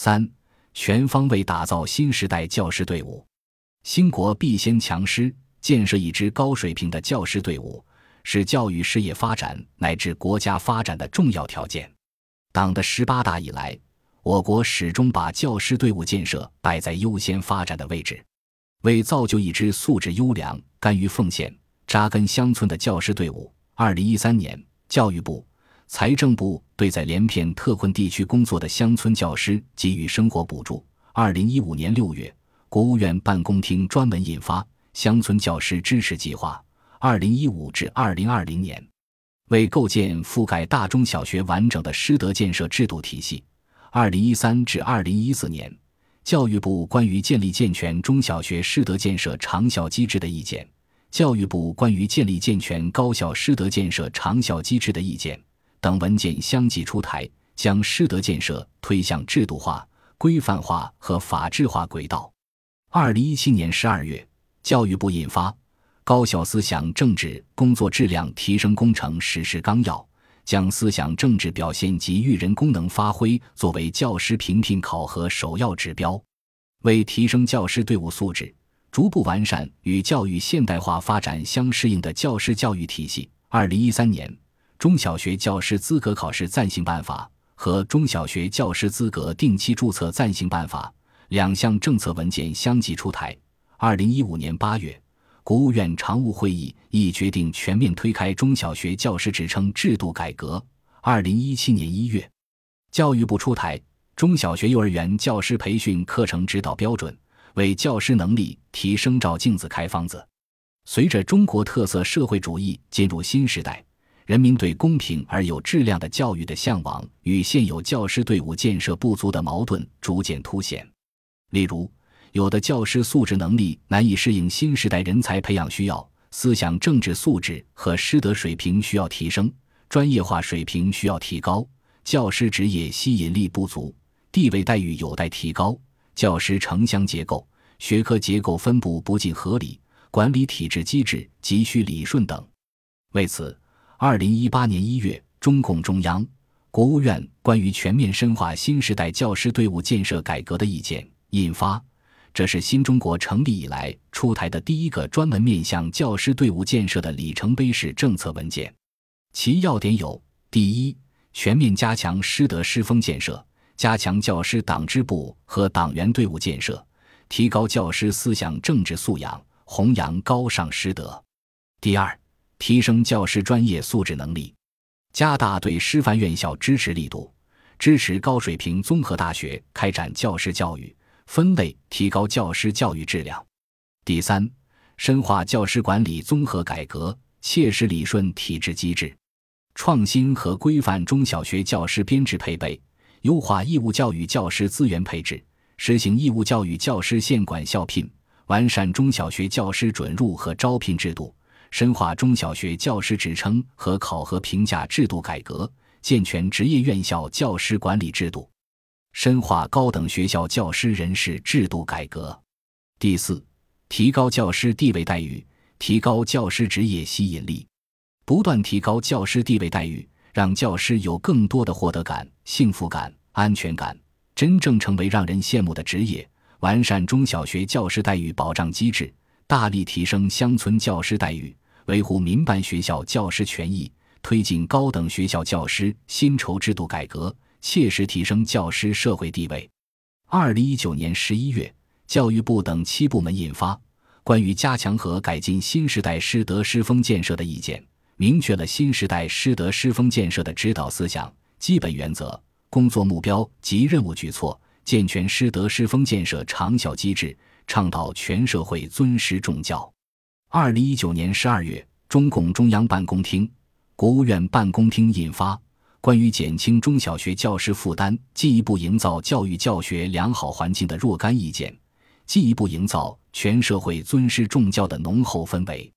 三、全方位打造新时代教师队伍。兴国必先强师，建设一支高水平的教师队伍，是教育事业发展乃至国家发展的重要条件。党的十八大以来，我国始终把教师队伍建设摆在优先发展的位置。为造就一支素质优良、甘于奉献、扎根乡村的教师队伍，二零一三年，教育部、财政部对在连片特困地区工作的乡村教师给予生活补助。二零一五年六月，国务院办公厅专门印发《乡村教师支持计划（二零一五至二零二零年）》，为构建覆盖大中小学完整的师德建设制度体系。二零一三至二零一四年。教育部关于建立健全中小学师德建设长效机制的意见，教育部关于建立健全高校师德建设长效机制的意见等文件相继出台，将师德建设推向制度化、规范化和法治化轨道。二零一七年十二月，教育部印发《高校思想政治工作质量提升工程实施纲要》。将思想政治表现及育人功能发挥作为教师评聘考核首要指标，为提升教师队伍素质，逐步完善与教育现代化发展相适应的教师教育体系。二零一三年，《中小学教师资格考试暂行办法》和《中小学教师资格定期注册暂行办法》两项政策文件相继出台。二零一五年八月。国务院常务会议亦决定全面推开中小学教师职称制度改革。二零一七年一月，教育部出台《中小学幼儿园教师培训课程指导标准》，为教师能力提升照镜子、开方子。随着中国特色社会主义进入新时代，人民对公平而有质量的教育的向往与现有教师队伍建设不足的矛盾逐渐凸显。例如，有的教师素质能力难以适应新时代人才培养需要，思想政治素质和师德水平需要提升，专业化水平需要提高，教师职业吸引力不足，地位待遇有待提高，教师城乡结构、学科结构分布不尽合理，管理体制机制急需理顺等。为此，二零一八年一月，中共中央、国务院关于全面深化新时代教师队伍建设改革的意见印发。这是新中国成立以来出台的第一个专门面向教师队伍建设的里程碑式政策文件，其要点有：第一，全面加强师德师风建设，加强教师党支部和党员队伍建设，提高教师思想政治素养，弘扬高尚师德；第二，提升教师专业素质能力，加大对师范院校支持力度，支持高水平综合大学开展教师教育。分类提高教师教育质量。第三，深化教师管理综合改革，切实理顺体制机制，创新和规范中小学教师编制配备，优化义务教育教师资源配置，实行义务教育教师县管校聘，完善中小学教师准入和招聘制度，深化中小学教师职称和考核评价制度改革，健全职业院校教师管理制度。深化高等学校教师人事制度改革。第四，提高教师地位待遇，提高教师职业吸引力，不断提高教师地位待遇，让教师有更多的获得感、幸福感、安全感，真正成为让人羡慕的职业。完善中小学教师待遇保障机制，大力提升乡村教师待遇，维护民办学校教师权益，推进高等学校教师薪酬制度改革。切实提升教师社会地位。二零一九年十一月，教育部等七部门印发《关于加强和改进新时代师德师风建设的意见》，明确了新时代师德师风建设的指导思想、基本原则、工作目标及任务举措，健全师德师风建设长效机制，倡导全社会尊师重教。二零一九年十二月，中共中央办公厅、国务院办公厅印发。关于减轻中小学教师负担、进一步营造教育教学良好环境的若干意见，进一步营造全社会尊师重教的浓厚氛围。